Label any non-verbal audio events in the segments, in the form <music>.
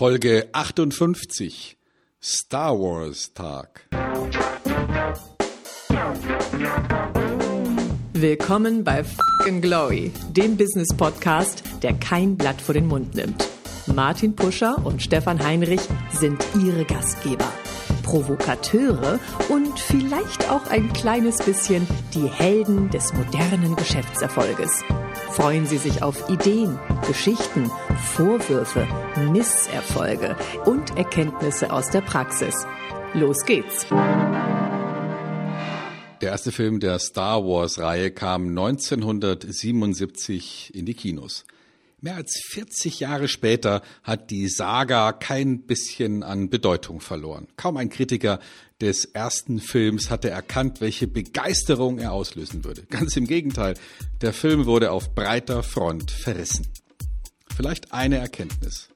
Folge 58 Star Wars Tag. Willkommen bei Fucking Glory, dem Business Podcast, der kein Blatt vor den Mund nimmt. Martin Puscher und Stefan Heinrich sind ihre Gastgeber. Provokateure und vielleicht auch ein kleines bisschen die Helden des modernen Geschäftserfolges. Freuen Sie sich auf Ideen, Geschichten, Vorwürfe, Misserfolge und Erkenntnisse aus der Praxis. Los geht's! Der erste Film der Star Wars-Reihe kam 1977 in die Kinos. Mehr als 40 Jahre später hat die Saga kein bisschen an Bedeutung verloren. Kaum ein Kritiker des ersten Films hatte erkannt, welche Begeisterung er auslösen würde. Ganz im Gegenteil, der Film wurde auf breiter Front verrissen. Vielleicht eine Erkenntnis.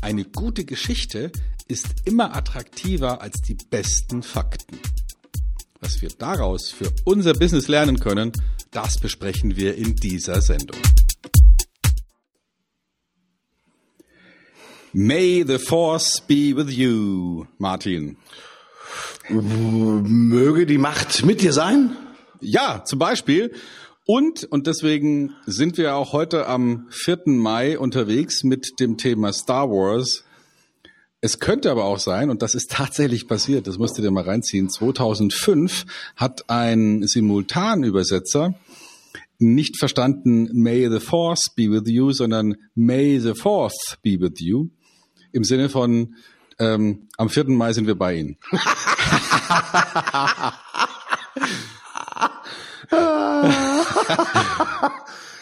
Eine gute Geschichte ist immer attraktiver als die besten Fakten. Was wir daraus für unser Business lernen können, das besprechen wir in dieser Sendung. May the Force be with you, Martin. Möge die Macht mit dir sein? Ja, zum Beispiel. Und, und deswegen sind wir auch heute am 4. Mai unterwegs mit dem Thema Star Wars. Es könnte aber auch sein, und das ist tatsächlich passiert, das musst du dir mal reinziehen, 2005 hat ein Simultanübersetzer nicht verstanden May the Force be with you, sondern May the Fourth be with you im Sinne von ähm, am 4. Mai sind wir bei Ihnen.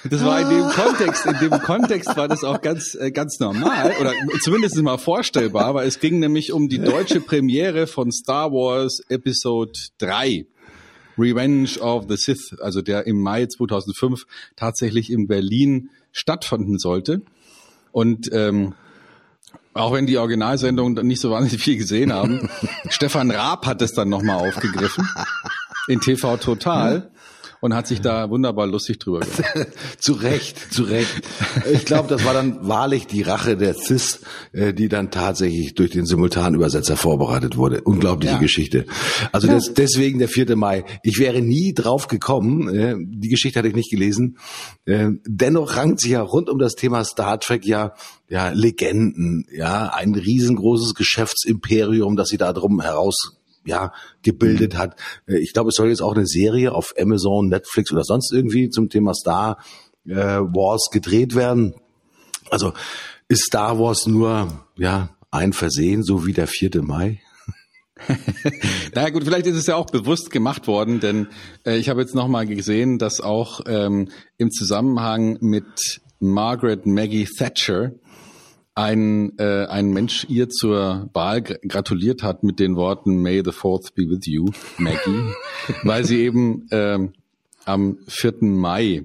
Das war in dem Kontext, in dem Kontext war das auch ganz, äh, ganz normal oder zumindest mal vorstellbar, weil es ging nämlich um die deutsche Premiere von Star Wars Episode 3. Revenge of the Sith, also der im Mai 2005 tatsächlich in Berlin stattfinden sollte. Und ähm, auch wenn die Originalsendung nicht so wahnsinnig viel gesehen haben. <laughs> Stefan Raab hat es dann nochmal aufgegriffen. In TV Total und hat sich da wunderbar lustig drüber <laughs> gemacht. zu Recht, zu Recht. Ich glaube, das war dann wahrlich die Rache der CIS, äh, die dann tatsächlich durch den Simultanübersetzer vorbereitet wurde. Unglaubliche ja. Geschichte. Also ja. das, deswegen der 4. Mai. Ich wäre nie drauf gekommen, äh, die Geschichte hatte ich nicht gelesen. Äh, dennoch rankt sich ja rund um das Thema Star Trek ja ja, Legenden, ja, ein riesengroßes Geschäftsimperium, das sie da drum heraus ja, gebildet hat. Äh, ich glaube, es soll jetzt auch eine Serie auf Amazon, Netflix oder sonst irgendwie zum Thema Star äh, Wars gedreht werden. Also ist Star Wars nur ja ein Versehen, so wie der 4. Mai? <laughs> Na gut, vielleicht ist es ja auch bewusst gemacht worden, denn äh, ich habe jetzt nochmal gesehen, dass auch ähm, im Zusammenhang mit Margaret Maggie Thatcher ein, äh, ein Mensch ihr zur Wahl gratuliert hat mit den Worten May the Fourth be with you, Maggie, <laughs> weil sie eben ähm, am 4. Mai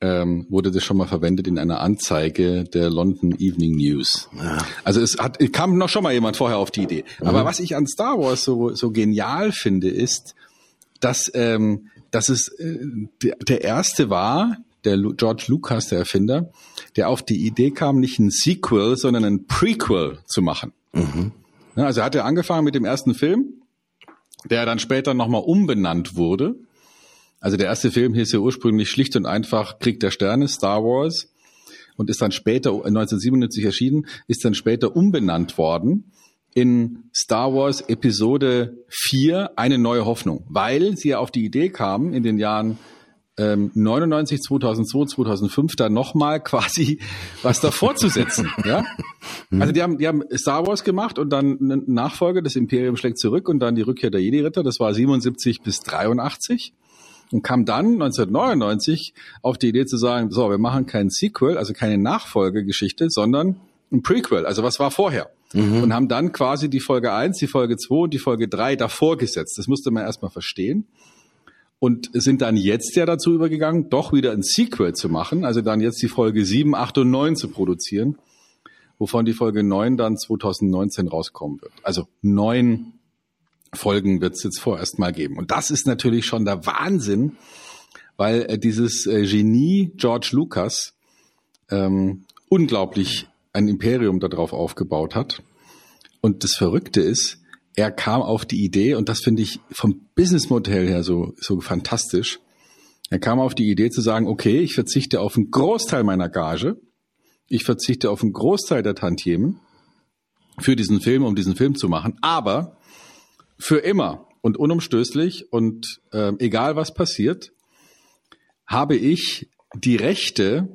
ähm, wurde das schon mal verwendet in einer Anzeige der London Evening News. Ja. Also es hat kam noch schon mal jemand vorher auf die Idee. Mhm. Aber was ich an Star Wars so so genial finde, ist, dass ähm, dass es äh, der, der erste war, der George Lucas, der Erfinder, der auf die Idee kam, nicht ein Sequel, sondern ein Prequel zu machen. Mhm. Also er hatte angefangen mit dem ersten Film, der dann später nochmal umbenannt wurde. Also der erste Film hieß ja ursprünglich schlicht und einfach Krieg der Sterne, Star Wars, und ist dann später, 1997 erschienen, ist dann später umbenannt worden in Star Wars Episode 4 eine neue Hoffnung, weil sie ja auf die Idee kamen in den Jahren ähm, 99, 2002, 2005 da nochmal quasi was davor zu setzen. <laughs> ja? Also die haben, die haben Star Wars gemacht und dann eine Nachfolge, das Imperium schlägt zurück und dann die Rückkehr der Jedi-Ritter, das war 77 bis 83 und kam dann 1999 auf die Idee zu sagen, so, wir machen kein Sequel, also keine Nachfolgegeschichte, sondern ein Prequel, also was war vorher? Mhm. Und haben dann quasi die Folge 1, die Folge 2 und die Folge 3 davor gesetzt. Das musste man erstmal verstehen und sind dann jetzt ja dazu übergegangen, doch wieder ein Sequel zu machen, also dann jetzt die Folge 7, 8 und 9 zu produzieren, wovon die Folge 9 dann 2019 rauskommen wird. Also neun Folgen wird es jetzt vorerst mal geben. Und das ist natürlich schon der Wahnsinn, weil äh, dieses äh, Genie George Lucas ähm, unglaublich ein Imperium darauf aufgebaut hat. Und das Verrückte ist, er kam auf die Idee, und das finde ich vom Businessmodell her so, so fantastisch. Er kam auf die Idee zu sagen, okay, ich verzichte auf einen Großteil meiner Gage. Ich verzichte auf einen Großteil der Tantiemen für diesen Film, um diesen Film zu machen. Aber für immer und unumstößlich und äh, egal was passiert, habe ich die Rechte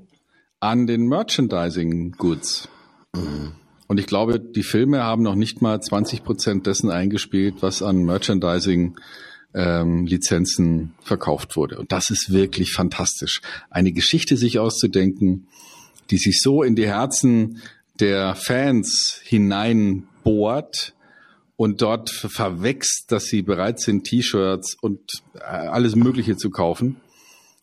an den Merchandising Goods. Mhm. Und ich glaube, die Filme haben noch nicht mal 20 Prozent dessen eingespielt, was an Merchandising ähm, Lizenzen verkauft wurde. Und das ist wirklich fantastisch. Eine Geschichte sich auszudenken, die sich so in die Herzen der Fans hineinbohrt und dort verwächst, dass sie bereit sind, T-Shirts und äh, alles Mögliche zu kaufen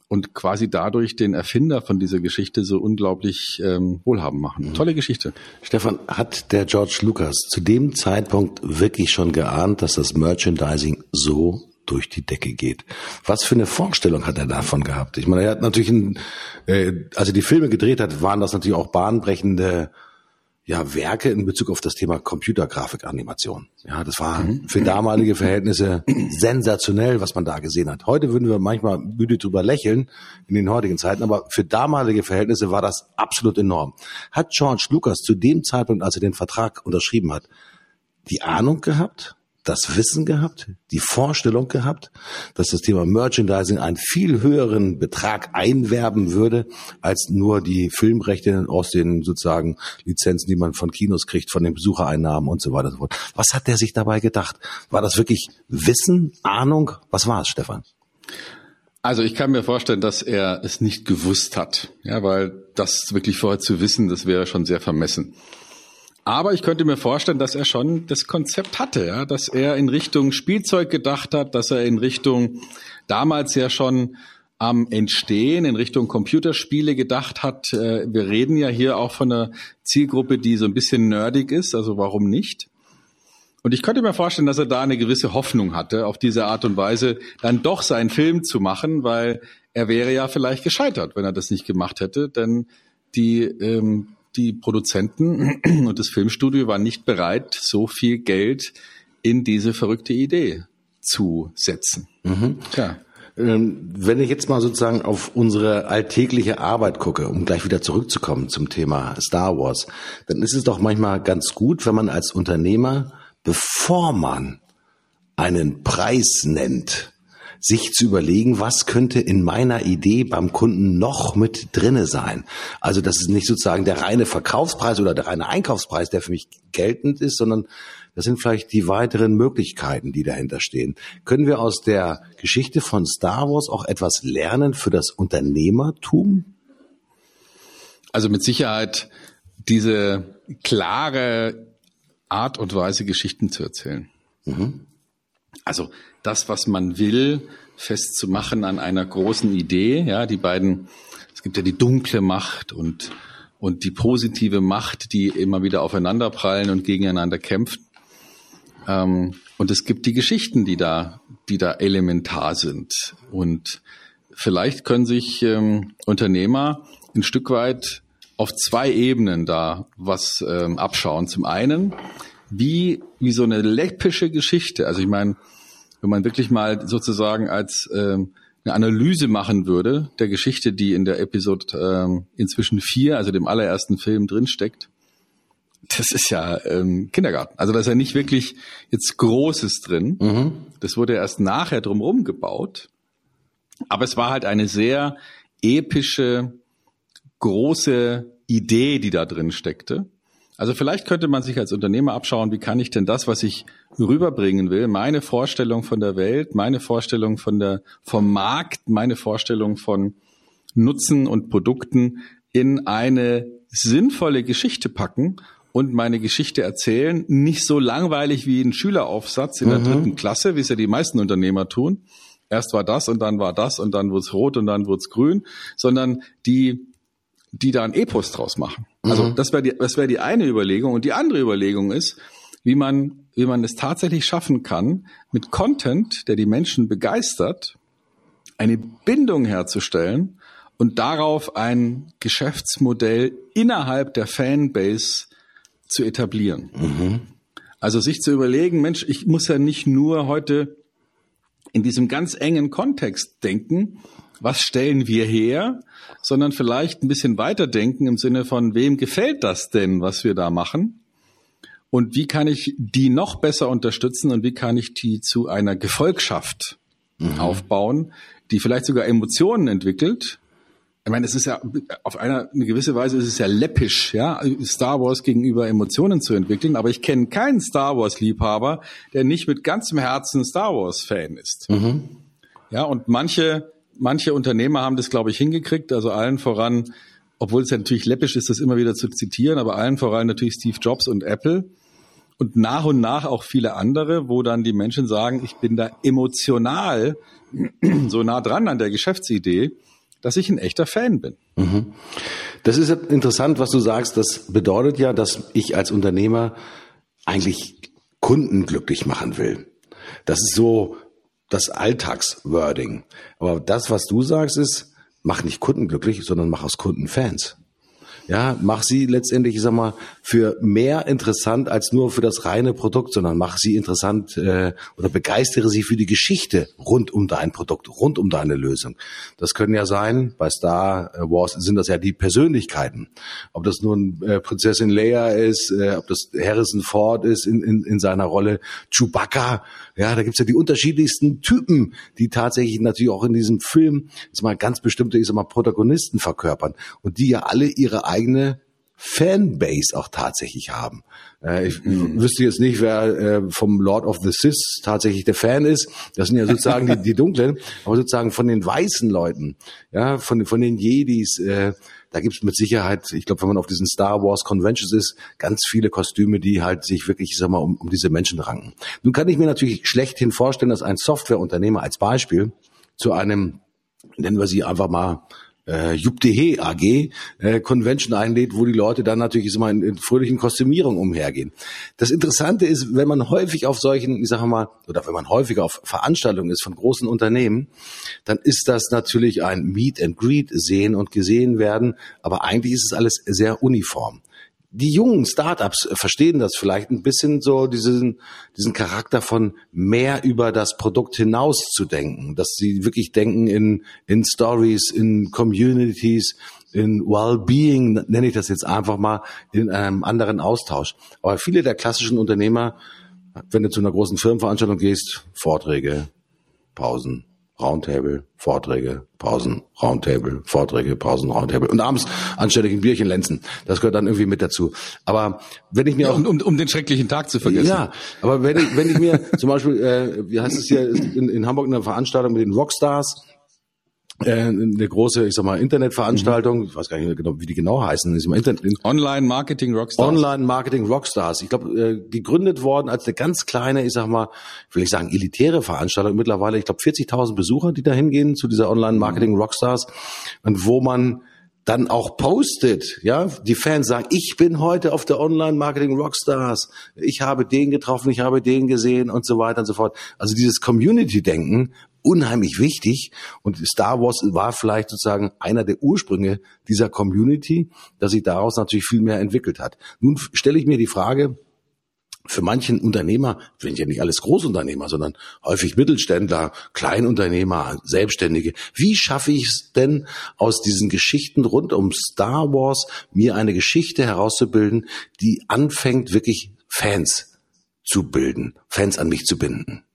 und quasi dadurch den Erfinder von dieser Geschichte so unglaublich ähm, wohlhaben machen. Mhm. Tolle Geschichte. Stefan, hat der George Lucas zu dem Zeitpunkt wirklich schon geahnt, dass das Merchandising so durch die Decke geht. Was für eine Vorstellung hat er davon gehabt? Ich meine, er hat natürlich, ein, äh, als er die Filme gedreht hat, waren das natürlich auch bahnbrechende ja, Werke in Bezug auf das Thema Computergrafikanimation. Ja, das war mhm. für damalige Verhältnisse sensationell, was man da gesehen hat. Heute würden wir manchmal müde drüber lächeln in den heutigen Zeiten, aber für damalige Verhältnisse war das absolut enorm. Hat George Lucas zu dem Zeitpunkt, als er den Vertrag unterschrieben hat, die Ahnung gehabt, das Wissen gehabt, die Vorstellung gehabt, dass das Thema Merchandising einen viel höheren Betrag einwerben würde, als nur die Filmrechte aus den sozusagen Lizenzen, die man von Kinos kriegt, von den Besuchereinnahmen und so weiter und so fort. Was hat der sich dabei gedacht? War das wirklich Wissen, Ahnung? Was war es, Stefan? Also ich kann mir vorstellen, dass er es nicht gewusst hat, ja, weil das wirklich vorher zu wissen, das wäre schon sehr vermessen. Aber ich könnte mir vorstellen, dass er schon das Konzept hatte, ja, dass er in Richtung Spielzeug gedacht hat, dass er in Richtung damals ja schon am Entstehen in Richtung Computerspiele gedacht hat. Äh, wir reden ja hier auch von einer Zielgruppe, die so ein bisschen nerdig ist, also warum nicht? Und ich könnte mir vorstellen, dass er da eine gewisse Hoffnung hatte, auf diese Art und Weise dann doch seinen Film zu machen, weil er wäre ja vielleicht gescheitert, wenn er das nicht gemacht hätte, denn die ähm, die Produzenten <clears throat> und das Filmstudio waren nicht bereit, so viel Geld in diese verrückte Idee zu setzen. Mhm. Tja. Ähm, wenn ich jetzt mal sozusagen auf unsere alltägliche Arbeit gucke, um gleich wieder zurückzukommen zum Thema Star Wars, dann ist es doch manchmal ganz gut, wenn man als Unternehmer, bevor man einen Preis nennt, sich zu überlegen, was könnte in meiner Idee beim Kunden noch mit drinne sein. Also das ist nicht sozusagen der reine Verkaufspreis oder der reine Einkaufspreis, der für mich geltend ist, sondern das sind vielleicht die weiteren Möglichkeiten, die dahinter stehen. Können wir aus der Geschichte von Star Wars auch etwas lernen für das Unternehmertum? Also mit Sicherheit diese klare Art und Weise, Geschichten zu erzählen. Mhm. Also das, was man will, festzumachen an einer großen Idee. Ja, die beiden, es gibt ja die dunkle Macht und, und die positive Macht, die immer wieder aufeinanderprallen und gegeneinander kämpft. Ähm, und es gibt die Geschichten, die da, die da elementar sind. Und vielleicht können sich ähm, Unternehmer ein Stück weit auf zwei Ebenen da was ähm, abschauen. Zum einen, wie, wie so eine läppische Geschichte. Also ich meine, wenn man wirklich mal sozusagen als ähm, eine Analyse machen würde der Geschichte, die in der Episode ähm, inzwischen vier, also dem allerersten Film drinsteckt, das ist ja ähm, Kindergarten. Also da ist ja nicht wirklich jetzt Großes drin. Mhm. Das wurde erst nachher drumherum gebaut. Aber es war halt eine sehr epische, große Idee, die da drin steckte. Also vielleicht könnte man sich als Unternehmer abschauen, wie kann ich denn das, was ich rüberbringen will, meine Vorstellung von der Welt, meine Vorstellung von der, vom Markt, meine Vorstellung von Nutzen und Produkten in eine sinnvolle Geschichte packen und meine Geschichte erzählen. Nicht so langweilig wie ein Schüleraufsatz in der mhm. dritten Klasse, wie es ja die meisten Unternehmer tun. Erst war das und dann war das und dann wurde es rot und dann wurde es grün, sondern die die da ein Epos draus machen. Also mhm. das wäre die, das wäre die eine Überlegung. Und die andere Überlegung ist, wie man, wie man es tatsächlich schaffen kann, mit Content, der die Menschen begeistert, eine Bindung herzustellen und darauf ein Geschäftsmodell innerhalb der Fanbase zu etablieren. Mhm. Also sich zu überlegen, Mensch, ich muss ja nicht nur heute in diesem ganz engen Kontext denken, was stellen wir her, sondern vielleicht ein bisschen weiterdenken im Sinne von, wem gefällt das denn, was wir da machen? Und wie kann ich die noch besser unterstützen und wie kann ich die zu einer Gefolgschaft mhm. aufbauen, die vielleicht sogar Emotionen entwickelt, ich meine, es ist ja auf eine, eine gewisse Weise ist es ja läppisch, ja, Star Wars gegenüber Emotionen zu entwickeln, aber ich kenne keinen Star Wars Liebhaber, der nicht mit ganzem Herzen Star Wars Fan ist. Mhm. Ja, und manche manche Unternehmer haben das glaube ich hingekriegt, also allen voran, obwohl es ja natürlich läppisch ist, das immer wieder zu zitieren, aber allen voran natürlich Steve Jobs und Apple und nach und nach auch viele andere, wo dann die Menschen sagen, ich bin da emotional <clears throat> so nah dran an der Geschäftsidee, dass ich ein echter Fan bin. Mhm. Das ist interessant, was du sagst. Das bedeutet ja, dass ich als Unternehmer eigentlich Kunden glücklich machen will. Das ist so das Alltagswording. Aber das, was du sagst, ist, mach nicht Kunden glücklich, sondern mach aus Kunden Fans. Ja, mach sie letztendlich, ich sag mal, für mehr interessant als nur für das reine Produkt, sondern mach sie interessant äh, oder begeistere sie für die Geschichte rund um dein Produkt, rund um deine Lösung. Das können ja sein, bei Star Wars sind das ja die Persönlichkeiten. Ob das nun äh, Prinzessin Leia ist, äh, ob das Harrison Ford ist in, in, in seiner Rolle, Chewbacca, ja, da gibt's ja die unterschiedlichsten Typen, die tatsächlich natürlich auch in diesem Film, jetzt mal ganz bestimmte, ich sag mal, Protagonisten verkörpern und die ja alle ihre eigene Fanbase auch tatsächlich haben. Äh, ich mhm. wüsste jetzt nicht, wer äh, vom Lord of the Sith tatsächlich der Fan ist. Das sind ja sozusagen die, die Dunklen, aber sozusagen von den weißen Leuten, ja, von, von den Jedis, äh, da gibt's mit Sicherheit, ich glaube, wenn man auf diesen Star Wars Conventions ist, ganz viele Kostüme, die halt sich wirklich, ich sag mal, um, um diese Menschen ranken. Nun kann ich mir natürlich schlechthin vorstellen, dass ein Softwareunternehmer als Beispiel zu einem, nennen wir sie einfach mal, äh, JupDH AG äh, Convention einlädt, wo die Leute dann natürlich immer in, in fröhlichen Kostümierungen umhergehen. Das Interessante ist, wenn man häufig auf solchen, ich sage mal, oder wenn man häufiger auf Veranstaltungen ist von großen Unternehmen, dann ist das natürlich ein Meet and Greet sehen und gesehen werden, aber eigentlich ist es alles sehr uniform die jungen Startups verstehen das vielleicht ein bisschen so diesen, diesen Charakter von mehr über das Produkt hinaus zu denken, dass sie wirklich denken in, in Stories, in Communities, in Wellbeing, nenne ich das jetzt einfach mal, in einem anderen Austausch. Aber viele der klassischen Unternehmer, wenn du zu einer großen Firmenveranstaltung gehst, Vorträge, Pausen, Roundtable, Vorträge, Pausen, Roundtable, Vorträge, Pausen, Roundtable und abends anständig ein Bierchen lenzen. Das gehört dann irgendwie mit dazu. Aber wenn ich mir ja, auch um, um, den schrecklichen Tag zu vergessen. Ja, aber wenn ich wenn ich mir zum Beispiel, äh, wie heißt es hier in, in Hamburg eine Veranstaltung mit den Rockstars eine große, ich sag mal, Internetveranstaltung, mhm. ich weiß gar nicht genau, wie die genau heißen. Online Marketing Rockstars. Online Marketing Rockstars. Ich glaube, äh, gegründet worden als eine ganz kleine, ich sag mal, will ich sagen, elitäre Veranstaltung. Mittlerweile, ich glaube, 40.000 Besucher, die da hingehen zu dieser Online Marketing mhm. Rockstars. Und wo man dann auch postet, ja, die Fans sagen, ich bin heute auf der Online Marketing Rockstars, ich habe den getroffen, ich habe den gesehen und so weiter und so fort. Also dieses Community Denken unheimlich wichtig und Star Wars war vielleicht sozusagen einer der Ursprünge dieser Community, dass sich daraus natürlich viel mehr entwickelt hat. Nun stelle ich mir die Frage, für manchen Unternehmer, sind ja nicht alles Großunternehmer, sondern häufig Mittelständler, Kleinunternehmer, Selbstständige. Wie schaffe ich es denn aus diesen Geschichten rund um Star Wars, mir eine Geschichte herauszubilden, die anfängt wirklich Fans zu bilden, Fans an mich zu binden?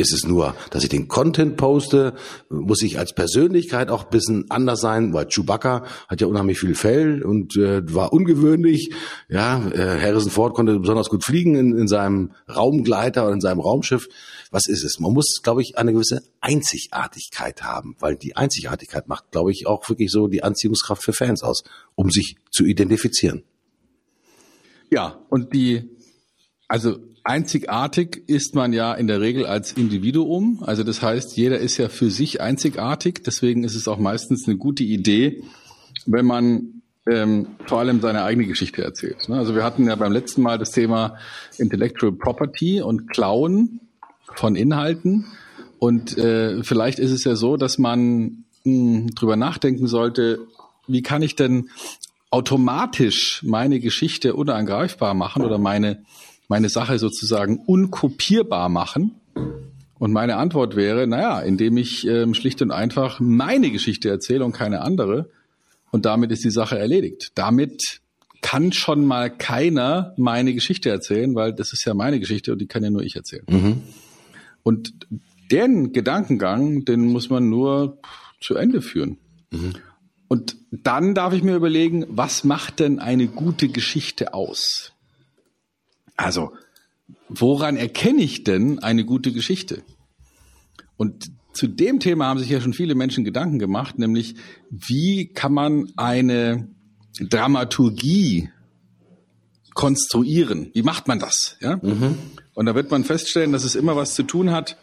Ist es nur, dass ich den Content poste? Muss ich als Persönlichkeit auch ein bisschen anders sein? Weil Chewbacca hat ja unheimlich viel Fell und äh, war ungewöhnlich. Ja, äh, Harrison Ford konnte besonders gut fliegen in, in seinem Raumgleiter oder in seinem Raumschiff. Was ist es? Man muss, glaube ich, eine gewisse Einzigartigkeit haben, weil die Einzigartigkeit macht, glaube ich, auch wirklich so die Anziehungskraft für Fans aus, um sich zu identifizieren. Ja, und die, also Einzigartig ist man ja in der Regel als Individuum. Also das heißt, jeder ist ja für sich einzigartig. Deswegen ist es auch meistens eine gute Idee, wenn man ähm, vor allem seine eigene Geschichte erzählt. Ne? Also wir hatten ja beim letzten Mal das Thema Intellectual Property und Klauen von Inhalten. Und äh, vielleicht ist es ja so, dass man mh, drüber nachdenken sollte, wie kann ich denn automatisch meine Geschichte unangreifbar machen oder meine, meine Sache sozusagen unkopierbar machen? Und meine Antwort wäre, naja, indem ich ähm, schlicht und einfach meine Geschichte erzähle und keine andere. Und damit ist die Sache erledigt. Damit kann schon mal keiner meine Geschichte erzählen, weil das ist ja meine Geschichte und die kann ja nur ich erzählen. Mhm. Und den Gedankengang, den muss man nur zu Ende führen. Mhm. Und dann darf ich mir überlegen, was macht denn eine gute Geschichte aus? Also, woran erkenne ich denn eine gute Geschichte? Und zu dem Thema haben sich ja schon viele Menschen Gedanken gemacht, nämlich wie kann man eine Dramaturgie konstruieren? Wie macht man das? Ja? Mhm. Und da wird man feststellen, dass es immer was zu tun hat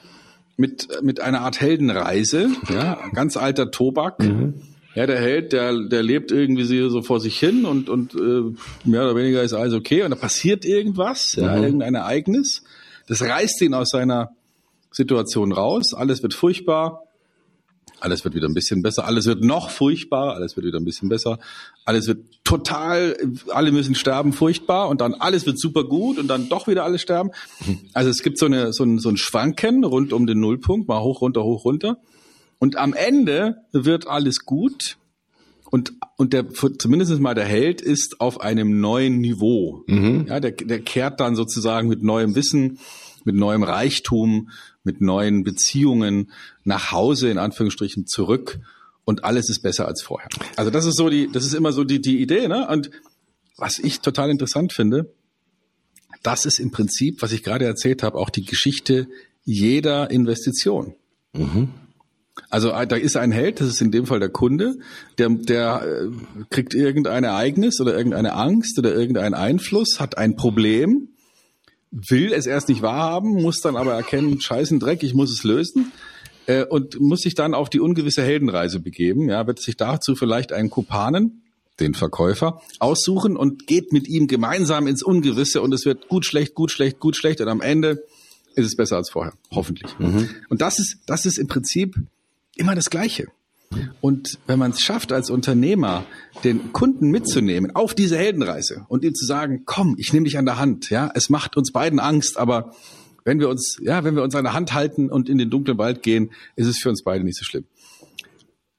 mit, mit einer Art Heldenreise, ja, ganz alter Tobak. Mhm. Ja, der Held, der, der lebt irgendwie so vor sich hin und, und äh, mehr oder weniger ist alles okay. Und da passiert irgendwas, ja, mhm. irgendein Ereignis. Das reißt ihn aus seiner Situation raus, alles wird furchtbar, alles wird wieder ein bisschen besser, alles wird noch furchtbarer, alles wird wieder ein bisschen besser, alles wird total, alle müssen sterben, furchtbar. Und dann alles wird super gut und dann doch wieder alle sterben. Also es gibt so, eine, so, ein, so ein Schwanken rund um den Nullpunkt, mal hoch, runter, hoch, runter. Und am Ende wird alles gut und, und der, zumindest mal der Held ist auf einem neuen Niveau. Mhm. Ja, der, der kehrt dann sozusagen mit neuem Wissen, mit neuem Reichtum, mit neuen Beziehungen nach Hause in Anführungsstrichen zurück und alles ist besser als vorher. Also das ist so die, das ist immer so die, die Idee, ne? Und was ich total interessant finde, das ist im Prinzip, was ich gerade erzählt habe, auch die Geschichte jeder Investition. Mhm. Also äh, da ist ein Held, das ist in dem Fall der Kunde, der, der äh, kriegt irgendein Ereignis oder irgendeine Angst oder irgendeinen Einfluss, hat ein Problem, will es erst nicht wahrhaben, muss dann aber erkennen, scheißen Dreck, ich muss es lösen äh, und muss sich dann auf die ungewisse Heldenreise begeben. Ja, wird sich dazu vielleicht einen Kupanen, den Verkäufer, aussuchen und geht mit ihm gemeinsam ins Ungewisse und es wird gut, schlecht, gut, schlecht, gut, schlecht und am Ende ist es besser als vorher, hoffentlich. Mhm. Und das ist, das ist im Prinzip immer das Gleiche. Und wenn man es schafft, als Unternehmer den Kunden mitzunehmen auf diese Heldenreise und ihm zu sagen, komm, ich nehme dich an der Hand, ja, es macht uns beiden Angst, aber wenn wir uns, ja, wenn wir uns an der Hand halten und in den dunklen Wald gehen, ist es für uns beide nicht so schlimm.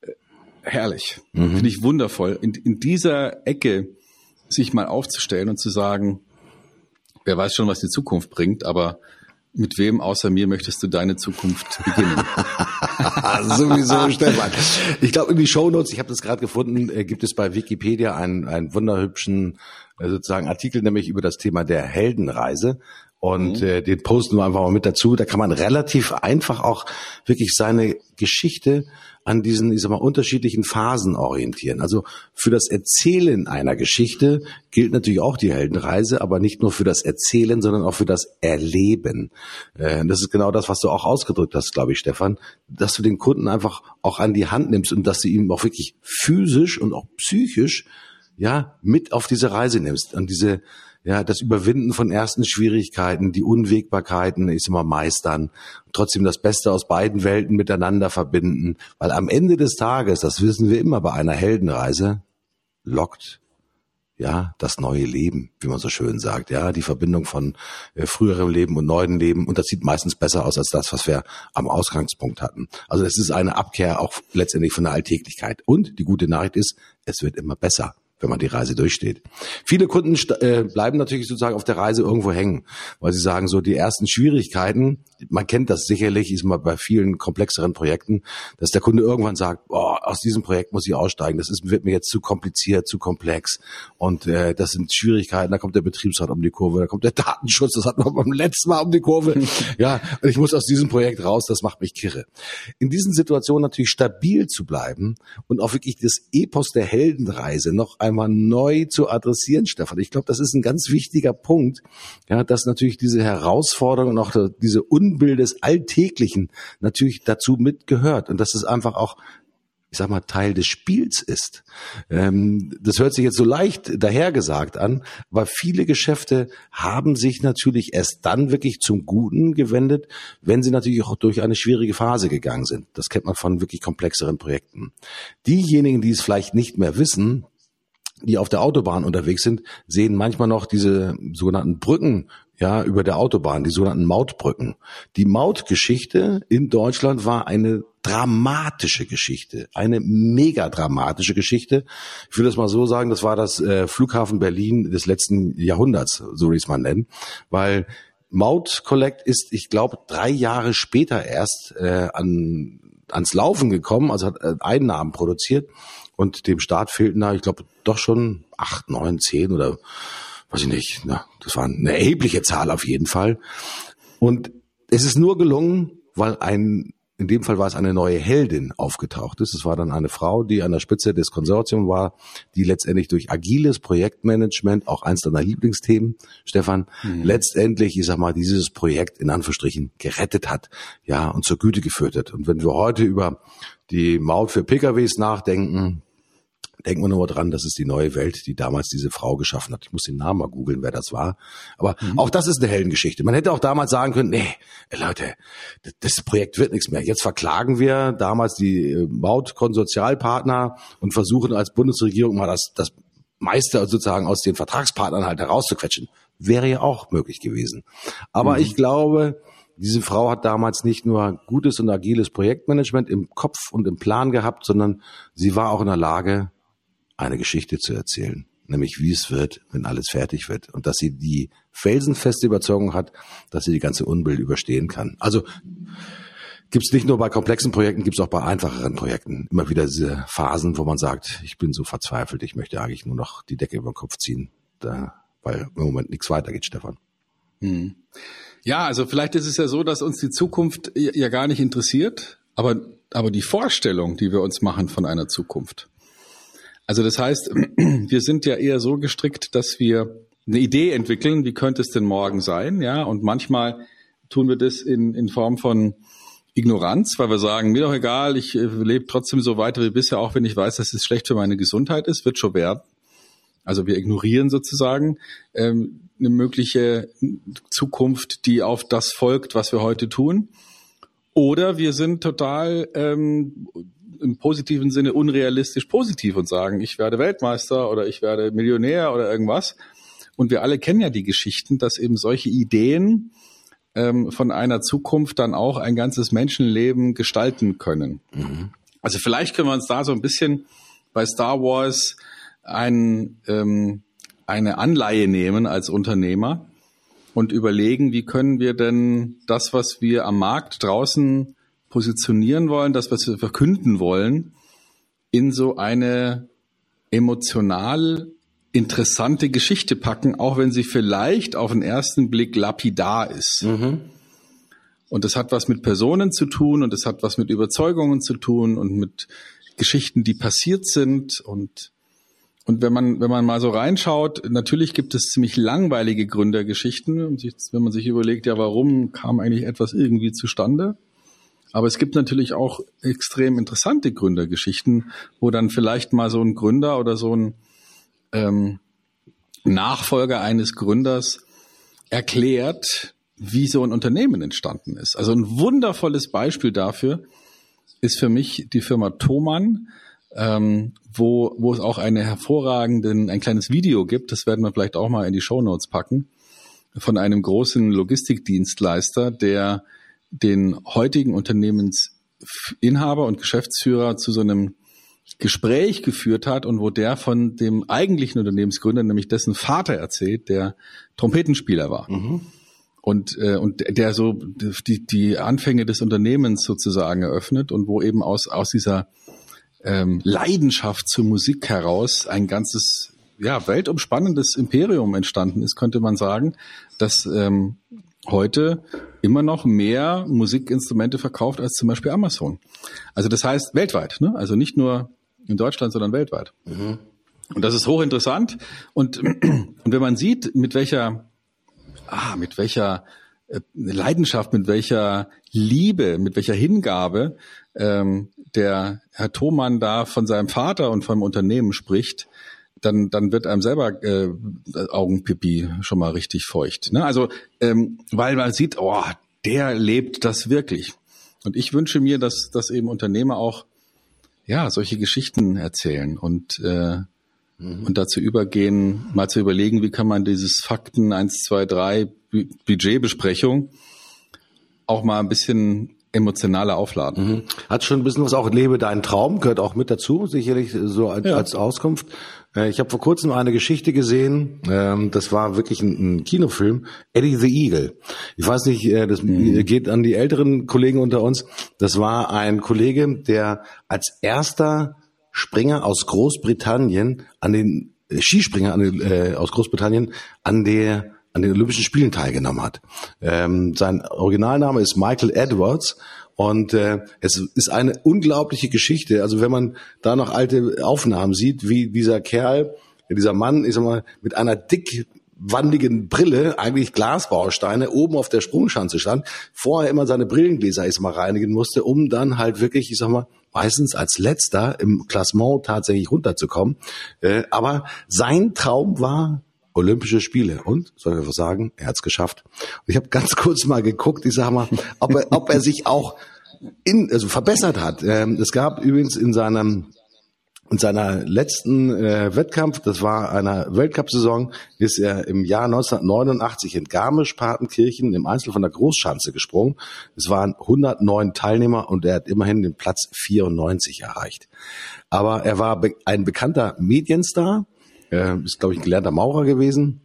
Äh, herrlich. Mhm. Finde ich wundervoll. In, in dieser Ecke sich mal aufzustellen und zu sagen, wer weiß schon, was die Zukunft bringt, aber mit wem außer mir möchtest du deine Zukunft beginnen? <laughs> Sowieso, Stefan. Ich glaube, in die Shownotes, ich habe das gerade gefunden, äh, gibt es bei Wikipedia einen, einen wunderhübschen äh, sozusagen Artikel, nämlich über das Thema der Heldenreise. Und mhm. äh, den posten wir einfach mal mit dazu. Da kann man relativ einfach auch wirklich seine Geschichte an diesen, ich sag mal, unterschiedlichen Phasen orientieren. Also für das Erzählen einer Geschichte gilt natürlich auch die Heldenreise, aber nicht nur für das Erzählen, sondern auch für das Erleben. Äh, das ist genau das, was du auch ausgedrückt hast, glaube ich, Stefan, dass du den Kunden einfach auch an die Hand nimmst und dass du ihn auch wirklich physisch und auch psychisch ja mit auf diese Reise nimmst, an diese ja, das Überwinden von ersten Schwierigkeiten, die Unwägbarkeiten, ich sag mal, meistern, trotzdem das Beste aus beiden Welten miteinander verbinden, weil am Ende des Tages, das wissen wir immer bei einer Heldenreise, lockt ja, das neue Leben, wie man so schön sagt, ja, die Verbindung von äh, früherem Leben und neuem Leben. Und das sieht meistens besser aus als das, was wir am Ausgangspunkt hatten. Also es ist eine Abkehr auch letztendlich von der Alltäglichkeit. Und die gute Nachricht ist, es wird immer besser wenn man die Reise durchsteht. Viele Kunden äh, bleiben natürlich sozusagen auf der Reise irgendwo hängen, weil sie sagen, so die ersten Schwierigkeiten, man kennt das sicherlich, ist mal bei vielen komplexeren Projekten, dass der Kunde irgendwann sagt, boah, aus diesem Projekt muss ich aussteigen, das ist, wird mir jetzt zu kompliziert, zu komplex und äh, das sind Schwierigkeiten, da kommt der Betriebsrat um die Kurve, da kommt der Datenschutz, das hat man beim letzten Mal um die Kurve, <laughs> ja, und ich muss aus diesem Projekt raus, das macht mich kirre. In diesen Situationen natürlich stabil zu bleiben und auch wirklich das Epos der Heldenreise noch einmal neu zu adressieren, Stefan. Ich glaube, das ist ein ganz wichtiger Punkt, ja, dass natürlich diese Herausforderung und auch diese Unbill des Alltäglichen natürlich dazu mitgehört und dass es einfach auch ich sag mal, Teil des Spiels ist. Ähm, das hört sich jetzt so leicht dahergesagt an, aber viele Geschäfte haben sich natürlich erst dann wirklich zum Guten gewendet, wenn sie natürlich auch durch eine schwierige Phase gegangen sind. Das kennt man von wirklich komplexeren Projekten. Diejenigen, die es vielleicht nicht mehr wissen, die auf der Autobahn unterwegs sind, sehen manchmal noch diese sogenannten Brücken ja, über der Autobahn, die sogenannten Mautbrücken. Die Mautgeschichte in Deutschland war eine dramatische Geschichte, eine mega dramatische Geschichte. Ich will das mal so sagen, das war das äh, Flughafen Berlin des letzten Jahrhunderts, so wie ich es mal nennen, weil Maut Collect ist, ich glaube, drei Jahre später erst äh, an, ans Laufen gekommen, also hat äh, Einnahmen produziert und dem Staat fehlten da, ich glaube, doch schon acht, neun, zehn oder weiß ich nicht, na, das war eine erhebliche Zahl auf jeden Fall. Und es ist nur gelungen, weil ein in dem Fall war es eine neue Heldin aufgetaucht ist. Es war dann eine Frau, die an der Spitze des Konsortiums war, die letztendlich durch agiles Projektmanagement, auch eins deiner Lieblingsthemen, Stefan, mhm. letztendlich, ich sag mal, dieses Projekt in Anführungsstrichen gerettet hat, ja, und zur Güte geführt hat. Und wenn wir heute über die Maut für PKWs nachdenken, denken wir nur dran, das ist die neue Welt, die damals diese Frau geschaffen hat. Ich muss den Namen mal googeln, wer das war. Aber mhm. auch das ist eine Heldengeschichte. Man hätte auch damals sagen können, nee, Leute, das Projekt wird nichts mehr. Jetzt verklagen wir damals die äh, Mautkonsortialpartner und versuchen als Bundesregierung mal das, das meiste sozusagen aus den Vertragspartnern halt herauszuquetschen. Wäre ja auch möglich gewesen. Aber mhm. ich glaube, diese Frau hat damals nicht nur gutes und agiles Projektmanagement im Kopf und im Plan gehabt, sondern sie war auch in der Lage, eine Geschichte zu erzählen, nämlich wie es wird, wenn alles fertig wird und dass sie die felsenfeste Überzeugung hat, dass sie die ganze Unbild überstehen kann. Also gibt's nicht nur bei komplexen Projekten, gibt's auch bei einfacheren Projekten immer wieder diese Phasen, wo man sagt, ich bin so verzweifelt, ich möchte eigentlich nur noch die Decke über den Kopf ziehen, da, weil im Moment nichts weitergeht, Stefan. Hm. Ja, also vielleicht ist es ja so, dass uns die Zukunft ja gar nicht interessiert, aber, aber die Vorstellung, die wir uns machen von einer Zukunft, also das heißt, <clears throat> wir sind ja eher so gestrickt, dass wir eine Idee entwickeln, wie könnte es denn morgen sein, ja, und manchmal tun wir das in, in Form von Ignoranz, weil wir sagen, mir doch egal, ich äh, lebe trotzdem so weiter wie bisher, auch wenn ich weiß, dass es schlecht für meine Gesundheit ist, wird schon werden. Also wir ignorieren sozusagen ähm, eine mögliche Zukunft, die auf das folgt, was wir heute tun. Oder wir sind total ähm, im positiven Sinne unrealistisch positiv und sagen, ich werde Weltmeister oder ich werde Millionär oder irgendwas. Und wir alle kennen ja die Geschichten, dass eben solche Ideen ähm, von einer Zukunft dann auch ein ganzes Menschenleben gestalten können. Mhm. Also vielleicht können wir uns da so ein bisschen bei Star Wars ein, ähm, eine Anleihe nehmen als Unternehmer und überlegen, wie können wir denn das, was wir am Markt draußen positionieren wollen, das, was wir verkünden wollen, in so eine emotional interessante Geschichte packen, auch wenn sie vielleicht auf den ersten Blick lapidar ist. Mhm. Und das hat was mit Personen zu tun und das hat was mit Überzeugungen zu tun und mit Geschichten, die passiert sind und und wenn man, wenn man mal so reinschaut, natürlich gibt es ziemlich langweilige Gründergeschichten, wenn man sich überlegt, ja, warum kam eigentlich etwas irgendwie zustande? Aber es gibt natürlich auch extrem interessante Gründergeschichten, wo dann vielleicht mal so ein Gründer oder so ein ähm, Nachfolger eines Gründers erklärt, wie so ein Unternehmen entstanden ist. Also ein wundervolles Beispiel dafür ist für mich die Firma Thomann, ähm, wo, wo es auch eine hervorragenden, ein kleines Video gibt, das werden wir vielleicht auch mal in die Show Notes packen, von einem großen Logistikdienstleister, der den heutigen Unternehmensinhaber und Geschäftsführer zu so einem Gespräch geführt hat und wo der von dem eigentlichen Unternehmensgründer, nämlich dessen Vater erzählt, der Trompetenspieler war. Mhm. Und, äh, und der so die, die Anfänge des Unternehmens sozusagen eröffnet und wo eben aus, aus dieser ähm, Leidenschaft zur Musik heraus ein ganzes ja, weltumspannendes Imperium entstanden ist, könnte man sagen, das ähm, heute immer noch mehr Musikinstrumente verkauft als zum Beispiel Amazon. Also das heißt weltweit, ne? also nicht nur in Deutschland, sondern weltweit. Mhm. Und das ist hochinteressant. Und, <clears throat> und wenn man sieht, mit welcher, ah, mit welcher äh, Leidenschaft, mit welcher Liebe, mit welcher Hingabe ähm, der Herr Thomann da von seinem Vater und vom Unternehmen spricht, dann, dann wird einem selber äh, Augenpipi schon mal richtig feucht. Ne? Also, ähm, weil man sieht, oh, der lebt das wirklich. Und ich wünsche mir, dass, dass eben Unternehmer auch ja solche Geschichten erzählen und äh, mhm. und dazu übergehen, mal zu überlegen, wie kann man dieses Fakten 1, 2, 3 Budgetbesprechung auch mal ein bisschen emotionaler aufladen. Mhm. Hat schon ein bisschen was auch Lebe deinen Traum, gehört auch mit dazu, sicherlich so als, ja. als Auskunft. Äh, ich habe vor kurzem eine Geschichte gesehen, ähm, das war wirklich ein, Kinofilm, Eddie the Eagle. Ich weiß nicht, äh, das mhm. geht an die älteren Kollegen unter uns. Das war ein Kollege, der als erster Springer aus Großbritannien an den äh, Skispringer an den, äh, aus Großbritannien an der an den Olympischen Spielen teilgenommen hat. Ähm, sein Originalname ist Michael Edwards und äh, es ist eine unglaubliche Geschichte. Also wenn man da noch alte Aufnahmen sieht, wie dieser Kerl, dieser Mann, ich sag mal, mit einer dickwandigen Brille, eigentlich Glasbausteine, oben auf der Sprungschanze stand, vorher immer seine Brillengläser ich mal reinigen musste, um dann halt wirklich, ich sag mal, meistens als letzter im Klassement tatsächlich runterzukommen. Äh, aber sein Traum war, Olympische Spiele. Und, soll ich was sagen, er hat's geschafft. Und ich habe ganz <laughs> kurz mal geguckt, ich sag mal, ob er, ob er sich auch in, also verbessert hat. Ähm, es gab übrigens in seinem in seiner letzten äh, Wettkampf, das war einer Weltcup-Saison, ist er im Jahr 1989 in Garmisch-Partenkirchen im Einzel von der Großschanze gesprungen. Es waren 109 Teilnehmer und er hat immerhin den Platz 94 erreicht. Aber er war be ein bekannter Medienstar äh, ist, glaube ich, ein gelernter Maurer gewesen,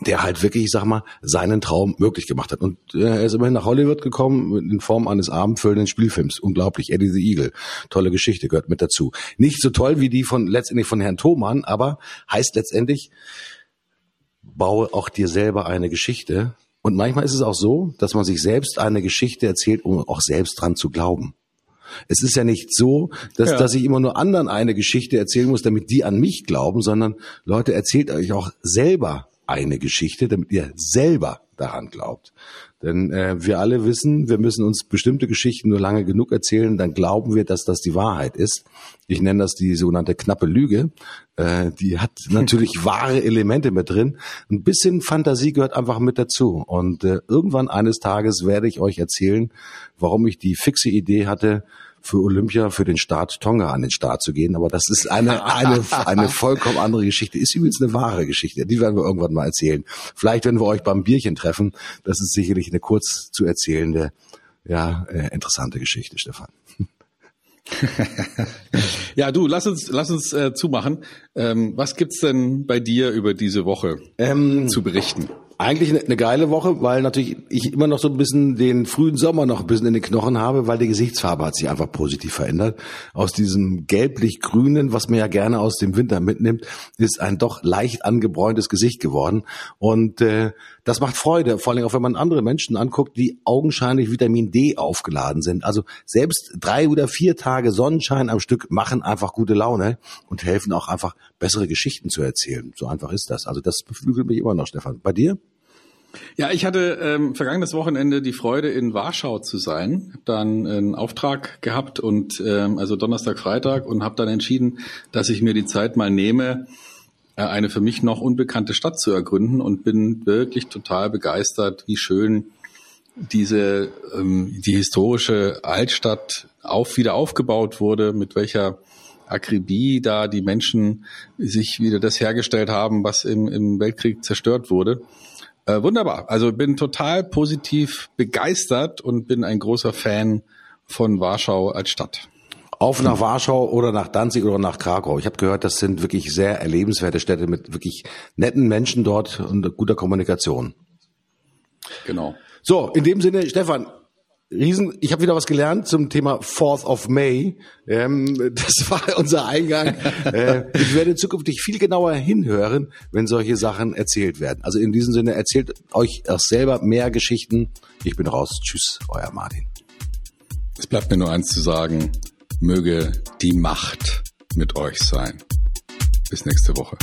der halt wirklich, ich sag mal, seinen Traum möglich gemacht hat. Und äh, er ist immerhin nach Hollywood gekommen in Form eines abendfüllenden Spielfilms. Unglaublich. Eddie the Eagle. Tolle Geschichte, gehört mit dazu. Nicht so toll wie die von letztendlich von Herrn Thomann, aber heißt letztendlich, baue auch dir selber eine Geschichte. Und manchmal ist es auch so, dass man sich selbst eine Geschichte erzählt, um auch selbst dran zu glauben. Es ist ja nicht so, dass, ja. dass ich immer nur anderen eine Geschichte erzählen muss, damit die an mich glauben, sondern Leute, erzählt euch auch selber eine Geschichte, damit ihr selber daran glaubt. Denn äh, wir alle wissen, wir müssen uns bestimmte Geschichten nur lange genug erzählen, dann glauben wir, dass das die Wahrheit ist. Ich nenne das die sogenannte knappe Lüge. Äh, die hat <laughs> natürlich wahre Elemente mit drin. Ein bisschen Fantasie gehört einfach mit dazu. Und äh, irgendwann eines Tages werde ich euch erzählen, warum ich die fixe Idee hatte, für Olympia, für den Staat Tonga an den Start zu gehen. Aber das ist eine, eine, <laughs> eine vollkommen andere Geschichte. Ist übrigens eine wahre Geschichte. Die werden wir irgendwann mal erzählen. Vielleicht, wenn wir euch beim Bierchen treffen. Das ist sicherlich eine kurz zu erzählende, ja, äh, interessante Geschichte, Stefan. <laughs> ja, du, lass uns, lass uns äh, zumachen. Ähm, was gibt's denn bei dir über diese Woche ähm, zu berichten? Eigentlich eine, geile Woche, weil natürlich ich immer noch so ein bisschen den frühen Sommer noch ein bisschen in den Knochen habe, weil die Gesichtsfarbe hat sich einfach positiv verändert. Aus diesem gelblich-grünen, was man ja gerne aus dem Winter mitnimmt, ist ein doch leicht angebräuntes Gesicht geworden. Und äh, das macht Freude, vor allem auch wenn man andere Menschen anguckt, die augenscheinlich Vitamin D aufgeladen sind. Also selbst drei oder vier Tage Sonnenschein am Stück machen einfach gute Laune und helfen auch einfach bessere Geschichten zu erzählen. So einfach ist das. Also das beflügelt mich immer noch, Stefan. Bei dir? Ja, ich hatte ähm, vergangenes Wochenende die Freude, in Warschau zu sein. Hab dann einen Auftrag gehabt und ähm, also Donnerstag, Freitag und habe dann entschieden, dass ich mir die Zeit mal nehme, eine für mich noch unbekannte Stadt zu ergründen und bin wirklich total begeistert, wie schön diese ähm, die historische Altstadt auf wieder aufgebaut wurde, mit welcher Akribie da die Menschen sich wieder das hergestellt haben, was im, im Weltkrieg zerstört wurde. Äh, wunderbar. Also bin total positiv begeistert und bin ein großer Fan von Warschau als Stadt. Auf nach Warschau oder nach Danzig oder nach Krakau. Ich habe gehört, das sind wirklich sehr erlebenswerte Städte mit wirklich netten Menschen dort und guter Kommunikation. Genau. So, in dem Sinne, Stefan, Riesen, ich habe wieder was gelernt zum Thema Fourth of May. Ähm, <laughs> das war unser Eingang. äh, ich werde zukünftig viel genauer hinhören, wenn solche Sachen erzählt werden. Also in diesem Sinne, erzählt euch auch selber mehr Geschichten. Ich bin raus. Tschüss, euer Martin. Es bleibt mir nur eins zu sagen. Möge die Macht mit euch sein. Bis nächste Woche.